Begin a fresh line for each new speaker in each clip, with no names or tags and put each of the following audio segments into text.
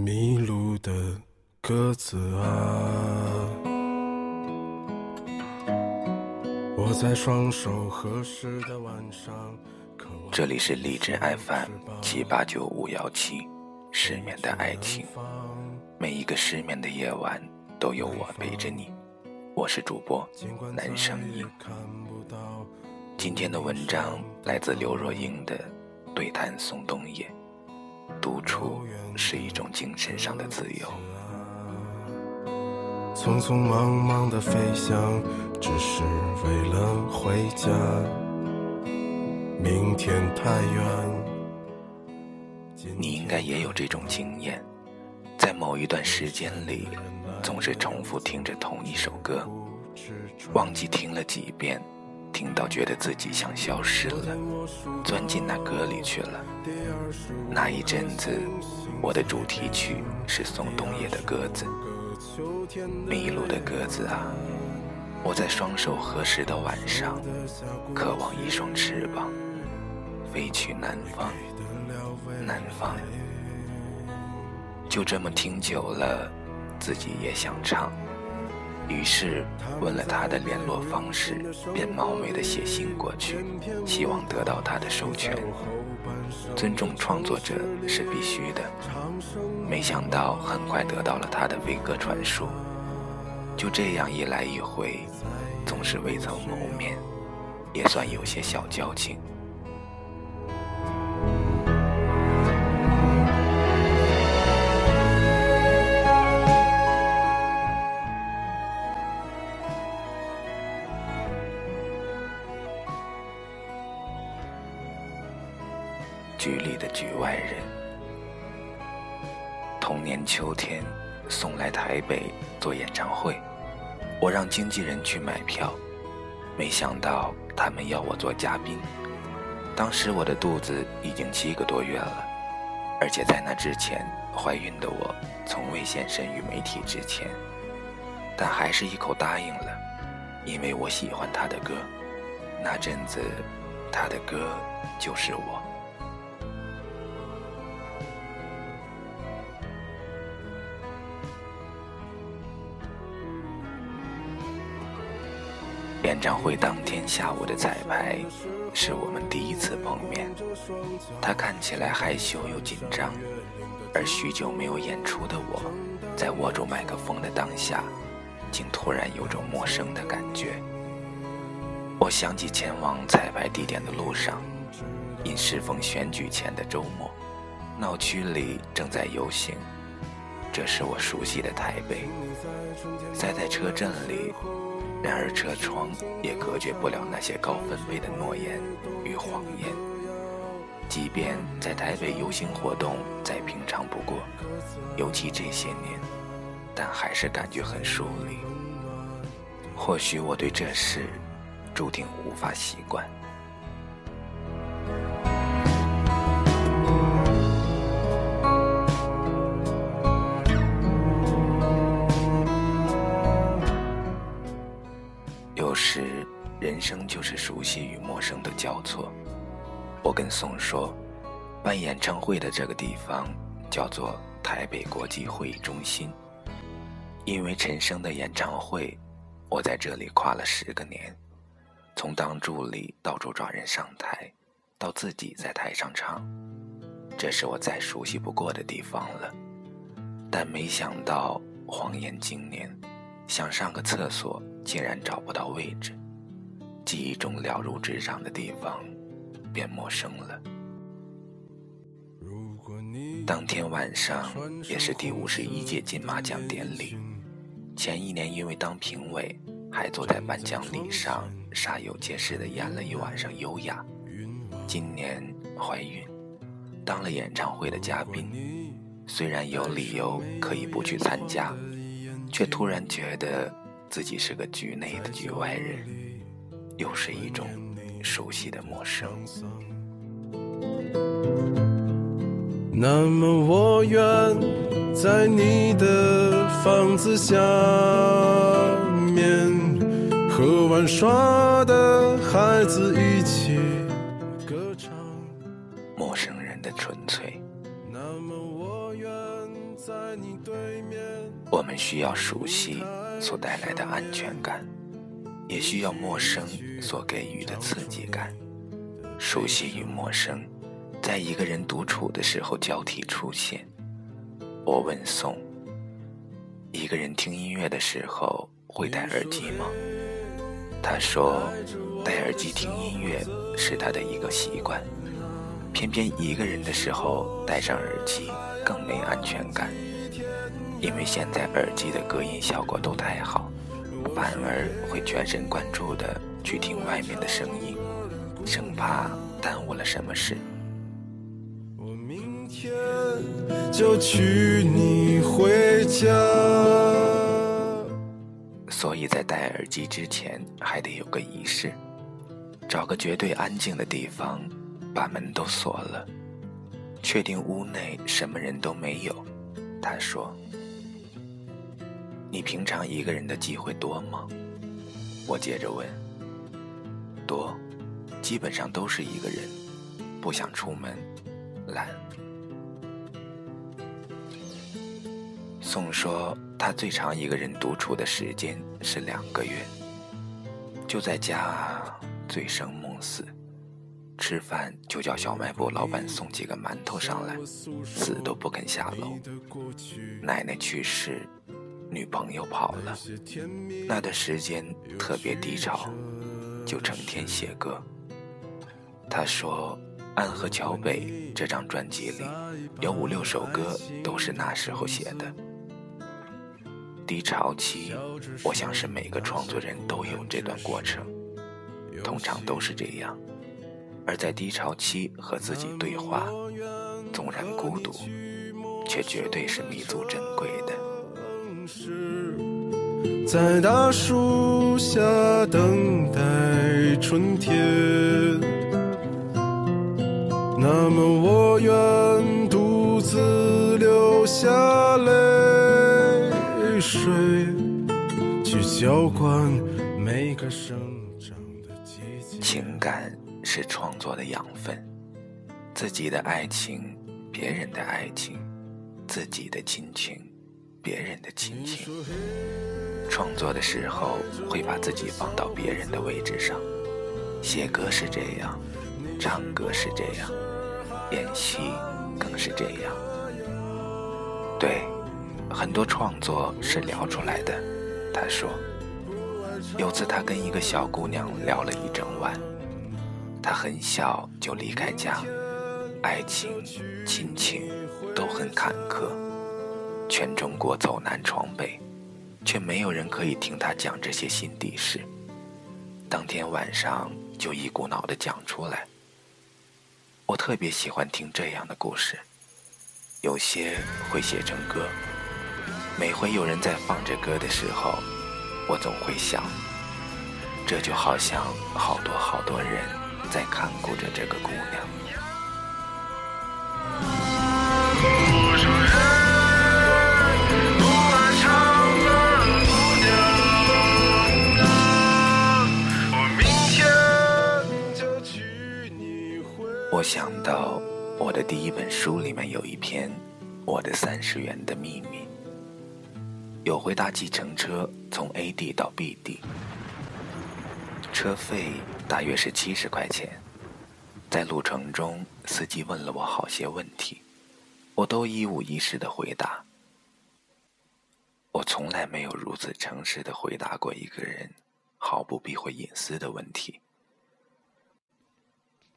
迷路的鸽子啊，我在双手合十的晚上。
这里是荔枝 FM 七八九五幺七，失眠的爱情。每一个失眠的夜晚，都有我陪着你。我是主播男声音。今天的文章来自刘若英的《对谈宋冬野》，独处是一种精神上的自由。
匆匆忙忙的飞翔，只是为了回家。明天太远。
你应该也有这种经验，在某一段时间里，总是重复听着同一首歌，忘记听了几遍。听到觉得自己像消失了，钻进那歌里去了。那一阵子，我的主题曲是宋冬野的《鸽子》，迷路的鸽子啊，我在双手合十的晚上，渴望一双翅膀，飞去南方，南方。就这么听久了，自己也想唱。于是问了他的联络方式，便冒昧的写信过去，希望得到他的授权。尊重创作者是必须的。没想到很快得到了他的飞鸽传书。就这样一来一回，总是未曾谋面，也算有些小交情。去买票，没想到他们要我做嘉宾。当时我的肚子已经七个多月了，而且在那之前怀孕的我从未现身于媒体之前，但还是一口答应了，因为我喜欢他的歌，那阵子他的歌就是我。演唱会当天下午的彩排，是我们第一次碰面。他看起来害羞又紧张，而许久没有演出的我，在握住麦克风的当下，竟突然有种陌生的感觉。我想起前往彩排地点的路上，因适逢选举前的周末，闹区里正在游行。这是我熟悉的台北，塞在车阵里。然而车窗也隔绝不了那些高分贝的诺言与谎言。即便在台北游行活动再平常不过，尤其这些年，但还是感觉很疏离。或许我对这事注定无法习惯。我跟宋说，办演唱会的这个地方叫做台北国际会议中心。因为陈升的演唱会，我在这里跨了十个年，从当助理到处找人上台，到自己在台上唱，这是我再熟悉不过的地方了。但没想到，谎言今年，想上个厕所竟然找不到位置。记忆中了如指掌的地方，变陌生了。当天晚上也是第五十一届金马奖典礼。前一年因为当评委，还坐在颁奖礼上煞有介事的演了一晚上优雅。今年怀孕，当了演唱会的嘉宾，虽然有理由可以不去参加，却突然觉得自己是个局内的局外人。又是一种熟悉的陌生。
那么我愿在你的房子下面，和玩耍的孩子一起歌唱。
陌生人的纯粹。
那么我愿在你对面。
我们需要熟悉所带来的安全感，也需要陌生所给予的刺激感。熟悉与陌生，在一个人独处的时候交替出现。我问宋：“一个人听音乐的时候会戴耳机吗？”他说：“戴耳机听音乐是他的一个习惯，偏偏一个人的时候戴上耳机更没安全感，因为现在耳机的隔音效果都太好，反而会全神贯注的去听外面的声音，生怕耽误了什么事。”
我明天就娶你回家。
所以在戴耳机之前，还得有个仪式，找个绝对安静的地方，把门都锁了，确定屋内什么人都没有。他说：“你平常一个人的机会多吗？”我接着问：“多，基本上都是一个人，不想出门，懒。”宋说，他最长一个人独处的时间是两个月，就在家醉生梦死，吃饭就叫小卖部老板送几个馒头上来，死都不肯下楼。奶奶去世，女朋友跑了，那段时间特别低潮，就成天写歌。他说，《安河桥北》这张专辑里有五六首歌都是那时候写的。低潮期，我想是每个创作人都有这段过程，通常都是这样。而在低潮期和自己对话，纵然孤独，却绝对是弥足珍贵的。
是在大树下等待春天，那么我愿独自流下泪。水去浇灌每个生长的季节。
情感是创作的养分，自己的爱情，别人的爱情，自己的亲情，的亲情。创作的时候会把自己放到别人的位置上，写歌是这样，唱歌是这样，演戏更是这样。对。很多创作是聊出来的。他说，有次他跟一个小姑娘聊了一整晚。她很小就离开家，爱情、亲情都很坎坷，全中国走南闯北，却没有人可以听她讲这些心底事。当天晚上就一股脑的讲出来。我特别喜欢听这样的故事，有些会写成歌。每回有人在放着歌的时候，我总会想，这就好像好多好多人在看顾着这个姑娘。我想到我的第一本书里面有一篇《我的三十元的秘密》。有回搭计程车从 A 地到 B 地，车费大约是七十块钱。在路程中，司机问了我好些问题，我都一五一十的回答。我从来没有如此诚实的回答过一个人毫不避讳隐私的问题。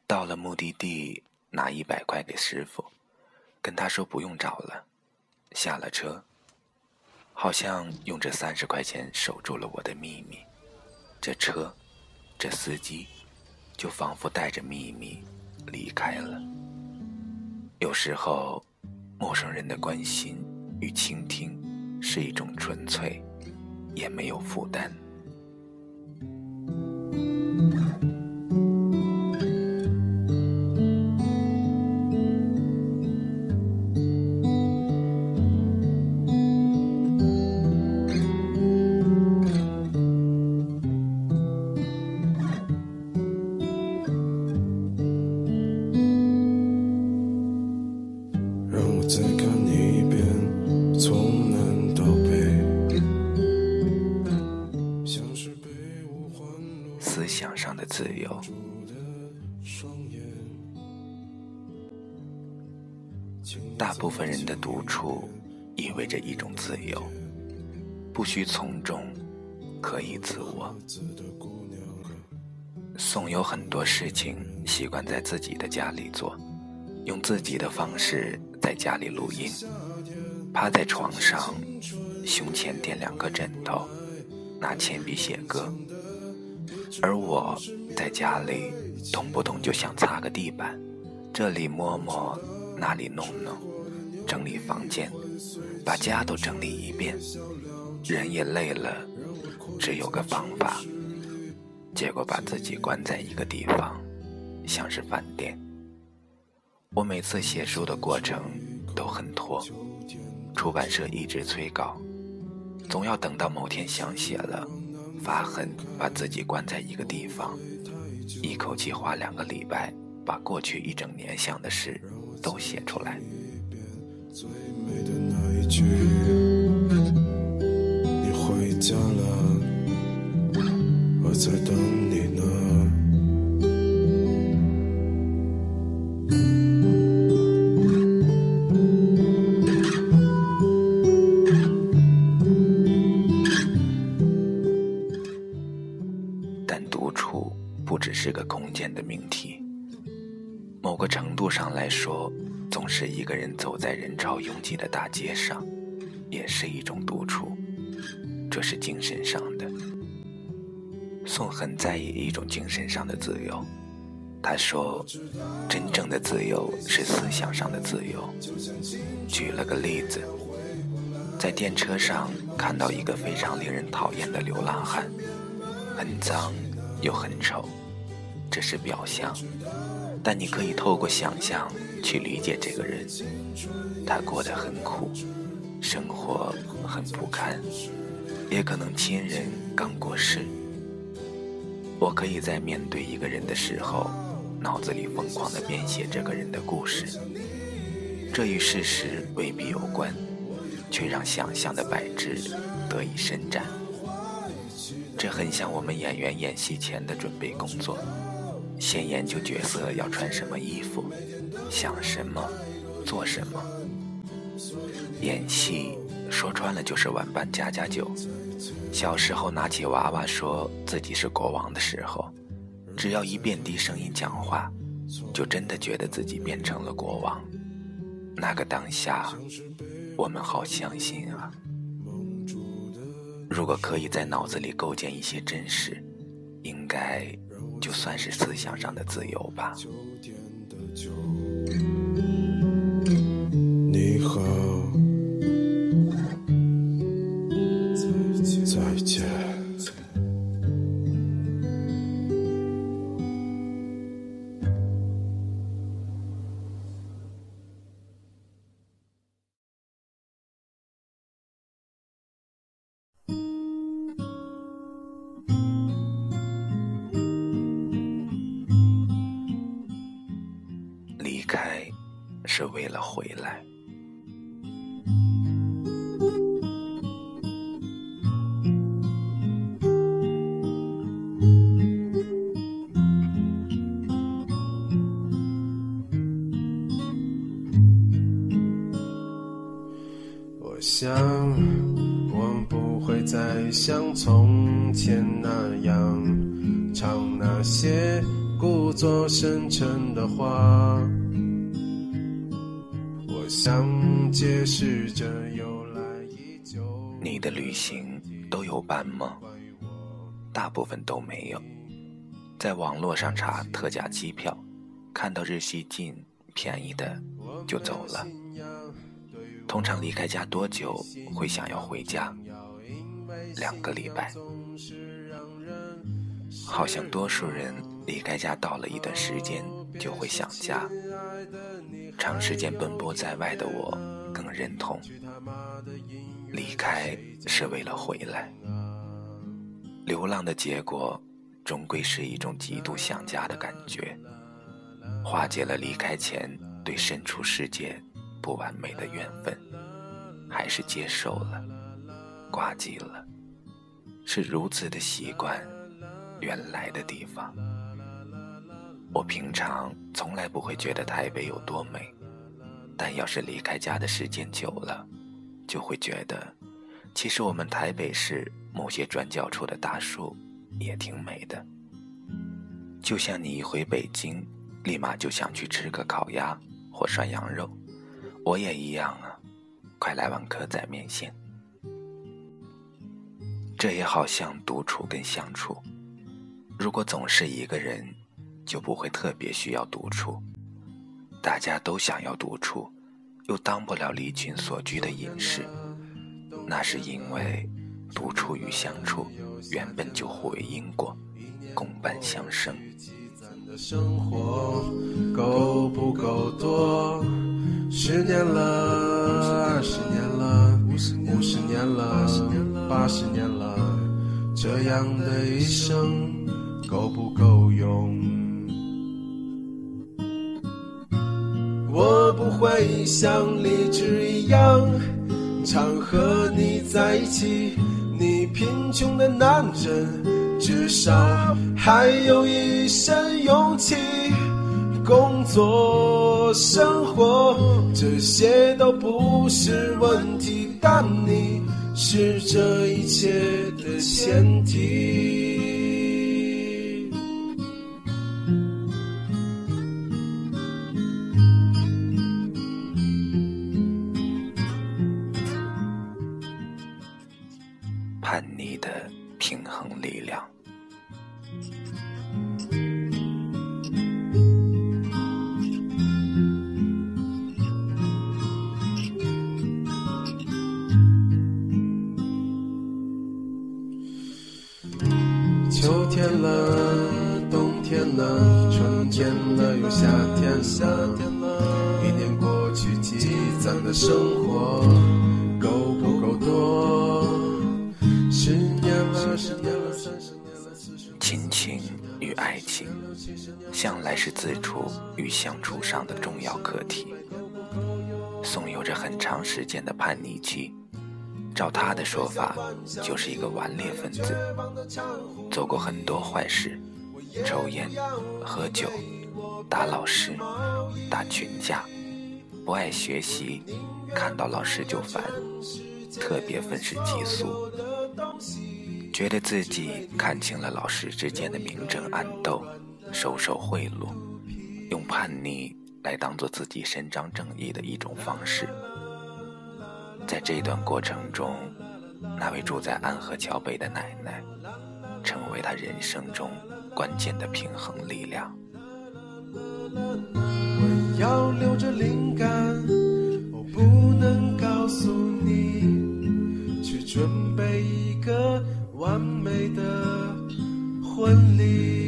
到了目的地，拿一百块给师傅，跟他说不用找了，下了车。好像用这三十块钱守住了我的秘密，这车，这司机，就仿佛带着秘密离开了。有时候，陌生人的关心与倾听，是一种纯粹，也没有负担。思想上的自由。大部分人的独处意味着一种自由，不需从众，可以自我。宋有很多事情习惯在自己的家里做，用自己的方式在家里录音，趴在床上，胸前垫两个枕头，拿铅笔写歌。而我在家里动不动就想擦个地板，这里摸摸，那里弄弄，整理房间，把家都整理一遍。人也累了，只有个方法，结果把自己关在一个地方，像是饭店。我每次写书的过程都很拖，出版社一直催稿，总要等到某天想写了。发狠，把自己关在一个地方，一口气花两个礼拜，把过去一整年想的事都写出来。
你回家了，我在等你呢。
一个人走在人潮拥挤的大街上，也是一种独处。这是精神上的。宋很在意一种精神上的自由。他说：“真正的自由是思想上的自由。”举了个例子，在电车上看到一个非常令人讨厌的流浪汉，很脏又很丑。这是表象，但你可以透过想象去理解这个人。他过得很苦，生活很不堪，也可能亲人刚过世。我可以在面对一个人的时候，脑子里疯狂地编写这个人的故事。这与事实未必有关，却让想象的摆置得以伸展。这很像我们演员演戏前的准备工作。先研究角色要穿什么衣服，想什么，做什么。演戏说穿了就是万般加加酒。小时候拿起娃娃说自己是国王的时候，只要一变低声音讲话，就真的觉得自己变成了国王。那个当下，我们好相信啊。如果可以在脑子里构建一些真实，应该。就算是思想上的自由吧。是为了回来。行都有伴吗？大部分都没有。在网络上查特价机票，看到日系近便宜的就走了。通常离开家多久会想要回家？两个礼拜。好像多数人离开家到了一段时间就会想家。长时间奔波在外的我更认同，离开是为了回来。流浪的结果，终归是一种极度想家的感觉，化解了离开前对身处世界不完美的怨愤，还是接受了，挂记了，是如此的习惯，原来的地方。我平常从来不会觉得台北有多美，但要是离开家的时间久了，就会觉得，其实我们台北市某些转角处的大树也挺美的。就像你一回北京，立马就想去吃个烤鸭或涮羊肉，我也一样啊！快来碗蚵仔面线。这也好像独处跟相处，如果总是一个人。就不会特别需要独处。大家都想要独处，又当不了离群所居的隐士，那是因为独处与相处原本就互为因果，共伴相生。够不够多？十年了，二十年了，五十年了，八十年了，这样的一生够不够用？不会像励志一样，常和你在一起。你贫穷的男人，至少还有一身勇气。工作、生活，这些都不是问题，但你是这一切的前提。生活够不够多？十年了，十年了，三十年了，四十。亲情与爱情，向来是自处与相处上的重要课题。宋有着很长时间的叛逆期，照他的说法，就是一个顽劣分子，做过很多坏事，抽烟、喝酒、打老师、打群架。不爱学习，看到老师就烦，特别愤世嫉俗，觉得自己看清了老师之间的明争暗斗，收受贿赂，用叛逆来当做自己伸张正义的一种方式。在这段过程中，那位住在安河桥北的奶奶，成为他人生中关键的平衡力量。要留着完美的婚礼。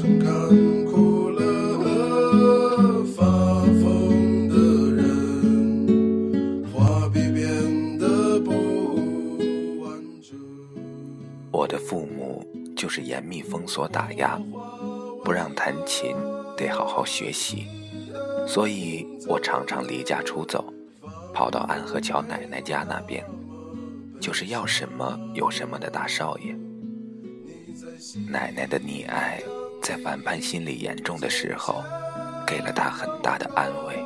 声看，我的父母就是严密封锁打压，不让弹琴，得好好学习，所以我常常离家出走，跑到安河桥奶奶家那边，就是要什么有什么的大少爷。奶奶的溺爱。在反叛心理严重的时候，给了他很大的安慰，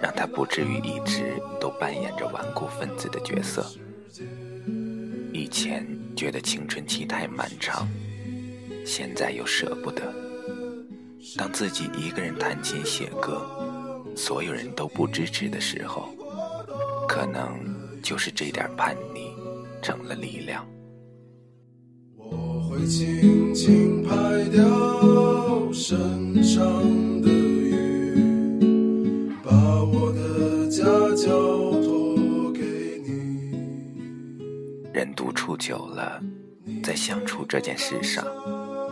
让他不至于一直都扮演着顽固分子的角色。以前觉得青春期太漫长，现在又舍不得。当自己一个人弹琴写歌，所有人都不支持的时候，可能就是这点叛逆成了力量。
会轻轻拍掉身上的雨，把我的家交托给你。
人独处久了，在相处这件事上，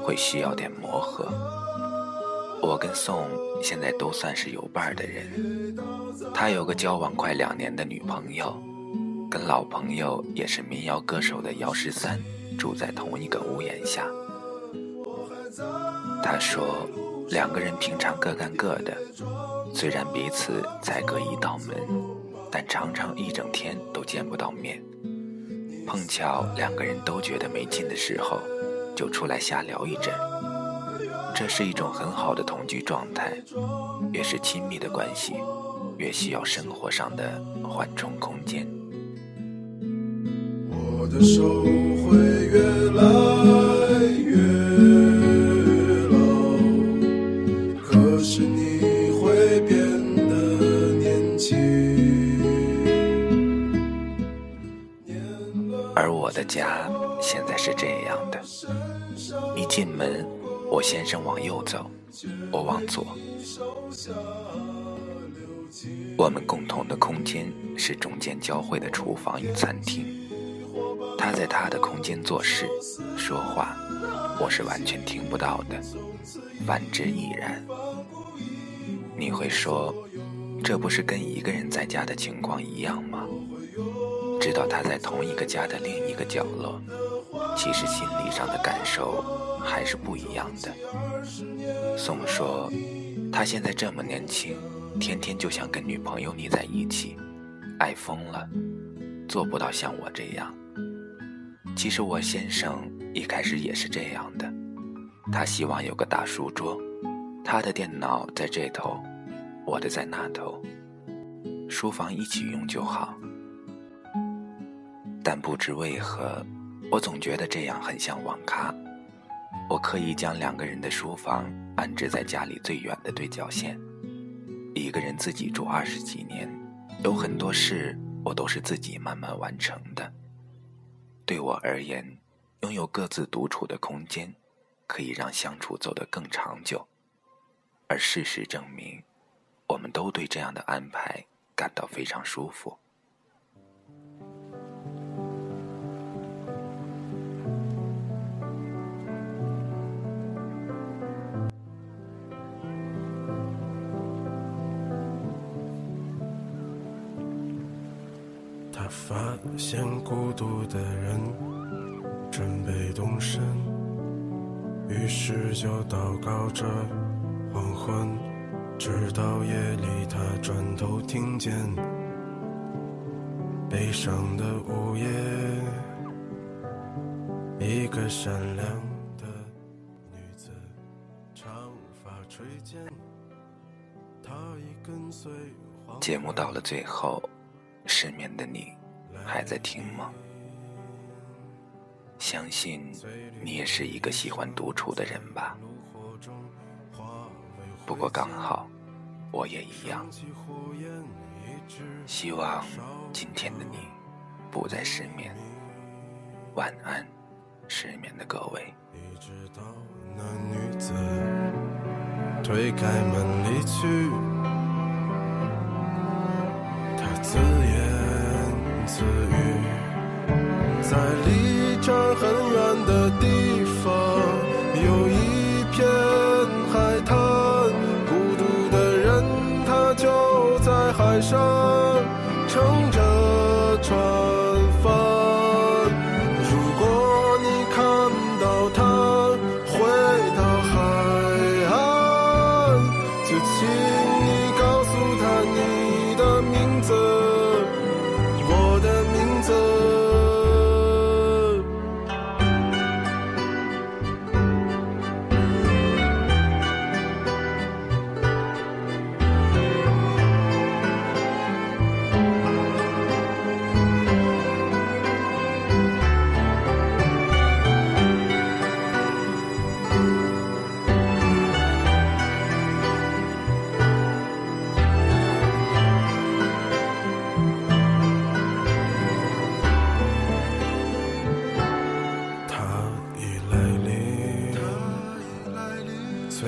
会需要点磨合。我跟宋现在都算是有伴儿的人，他有个交往快两年的女朋友，跟老朋友也是民谣歌手的姚十三住在同一个屋檐下。他说，两个人平常各干各的，虽然彼此才隔一道门，但常常一整天都见不到面。碰巧两个人都觉得没劲的时候，就出来瞎聊一阵。这是一种很好的同居状态，越是亲密的关系，越需要生活上的缓冲空间。
我的手会越来越老，可是你会变得年轻。
而我的家现在是这样的：一进门，我先生往右走，我往左。我们共同的空间是中间交汇的厨房与餐厅。他在他的空间做事、说话，我是完全听不到的。反之亦然。你会说，这不是跟一个人在家的情况一样吗？知道他在同一个家的另一个角落，其实心理上的感受还是不一样的。宋说，他现在这么年轻，天天就想跟女朋友腻在一起，爱疯了，做不到像我这样。其实我先生一开始也是这样的，他希望有个大书桌，他的电脑在这头，我的在那头，书房一起用就好。但不知为何，我总觉得这样很像网咖。我可以将两个人的书房安置在家里最远的对角线。一个人自己住二十几年，有很多事我都是自己慢慢完成的。对我而言，拥有各自独处的空间，可以让相处走得更长久。而事实证明，我们都对这样的安排感到非常舒服。
发现孤独的人准备动身，于是就祷告着黄昏，直到夜里他转头听见悲伤的午夜，一个善良的女子，长发垂肩，她已跟随黄
节目到了最后，失眠的你还在听吗？相信你也是一个喜欢独处的人吧。不过刚好，我也一样。希望今天的你不再失眠。晚安，失眠的各位。
推开门离去，自语，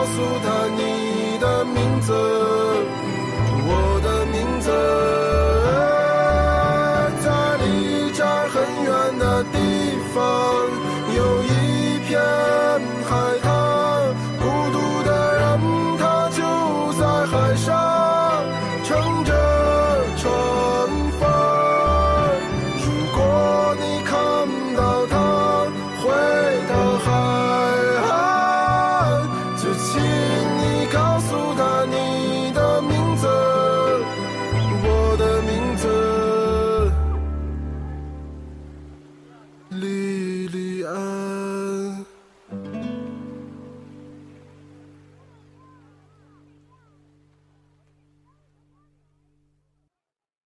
告诉他